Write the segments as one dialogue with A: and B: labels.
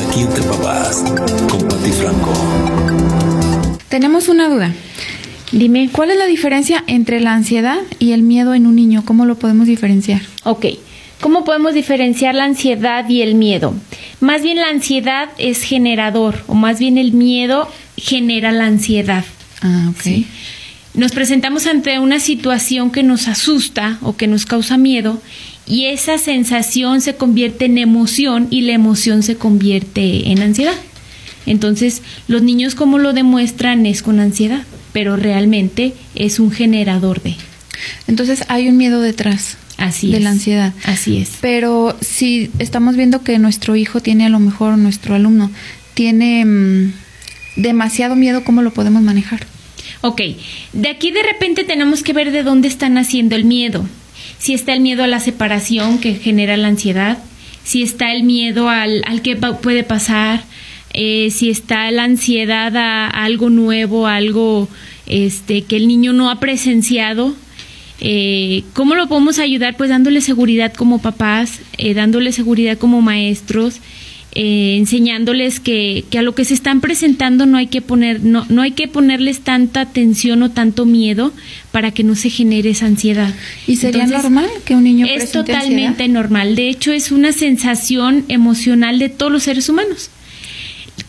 A: aquí entre papás, con Pati Franco.
B: Tenemos una duda. Dime, ¿cuál es la diferencia entre la ansiedad y el miedo en un niño? ¿Cómo lo podemos diferenciar?
C: Ok. ¿Cómo podemos diferenciar la ansiedad y el miedo? Más bien la ansiedad es generador, o más bien el miedo genera la ansiedad.
B: Ah, ok.
C: Nos presentamos ante una situación que nos asusta o que nos causa miedo y esa sensación se convierte en emoción y la emoción se convierte en ansiedad. Entonces, los niños como lo demuestran es con ansiedad, pero realmente es un generador de.
B: Entonces hay un miedo detrás.
C: Así
B: de
C: es.
B: la ansiedad.
C: Así es.
B: Pero si estamos viendo que nuestro hijo tiene a lo mejor, nuestro alumno, tiene mm, demasiado miedo, ¿cómo lo podemos manejar?
C: Ok, de aquí de repente tenemos que ver de dónde está naciendo el miedo. Si está el miedo a la separación que genera la ansiedad, si está el miedo al, al que puede pasar, eh, si está la ansiedad a, a algo nuevo, a algo este, que el niño no ha presenciado. Eh, ¿Cómo lo podemos ayudar? Pues dándole seguridad como papás, eh, dándole seguridad como maestros, eh, enseñándoles que, que a lo que se están presentando no hay que poner, no, no hay que ponerles tanta tensión o tanto miedo para que no se genere esa ansiedad.
B: ¿Y sería
C: Entonces,
B: normal que un niño
C: es totalmente
B: ansiedad?
C: normal. De hecho, es una sensación emocional de todos los seres humanos.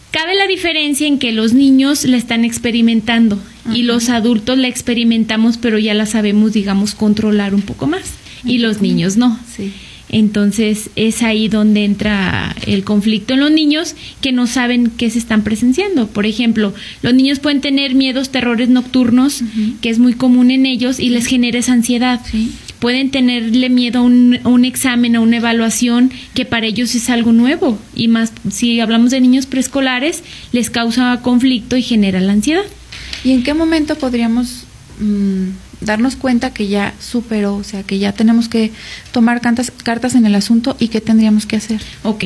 C: Cabe la diferencia en que los niños la están experimentando y los adultos la experimentamos, pero ya la sabemos, digamos, controlar un poco más. Y los niños no.
B: Sí.
C: Entonces es ahí donde entra el conflicto en los niños que no saben qué se están presenciando. Por ejemplo, los niños pueden tener miedos, terrores nocturnos, que es muy común en ellos y les genera esa ansiedad.
B: Sí.
C: Pueden tenerle miedo a un, a un examen, a una evaluación, que para ellos es algo nuevo. Y más, si hablamos de niños preescolares, les causa conflicto y genera la ansiedad.
B: ¿Y en qué momento podríamos mm, darnos cuenta que ya superó, o sea, que ya tenemos que tomar cartas, cartas en el asunto y qué tendríamos que hacer?
C: Ok,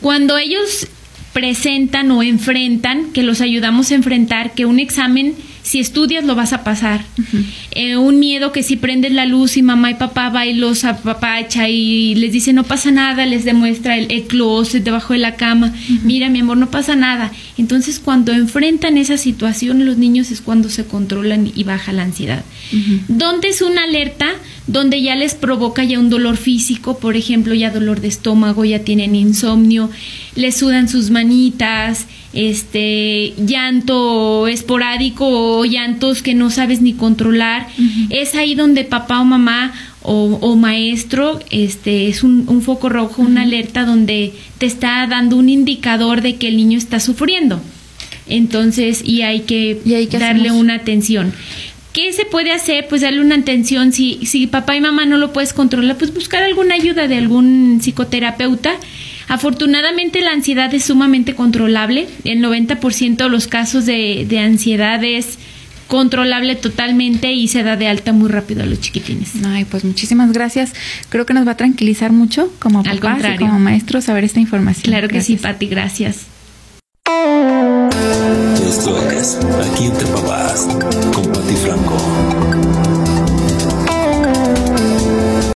C: cuando ellos presentan o enfrentan, que los ayudamos a enfrentar, que un examen, si estudias lo vas a pasar. Eh, un miedo que si prendes la luz y mamá y papá va y los apapacha y les dice no pasa nada, les demuestra el, el closet debajo de la cama, mira mi amor, no pasa nada. Entonces cuando enfrentan esa situación los niños es cuando se controlan y baja la ansiedad. ¿Dónde es una alerta? Donde ya les provoca ya un dolor físico, por ejemplo, ya dolor de estómago, ya tienen insomnio, les sudan sus manitas, este llanto esporádico o llantos que no sabes ni controlar. Es ahí donde papá o mamá o, o maestro este es un, un foco rojo, una alerta donde te está dando un indicador de que el niño está sufriendo. Entonces, y hay que,
B: ¿Y ahí qué
C: darle
B: hacemos?
C: una atención. ¿Qué se puede hacer? Pues darle una atención. Si, si papá y mamá no lo puedes controlar, pues buscar alguna ayuda de algún psicoterapeuta. Afortunadamente la ansiedad es sumamente controlable. El 90% de los casos de, de ansiedad es controlable totalmente y se da de alta muy rápido a los chiquitines.
B: Ay, pues muchísimas gracias. Creo que nos va a tranquilizar mucho como
C: Al
B: papás y
C: contrario.
B: como maestros saber esta información.
C: Claro que sí. Pati, gracias.
A: Esto es Aquí entre papás, con Pati Franco.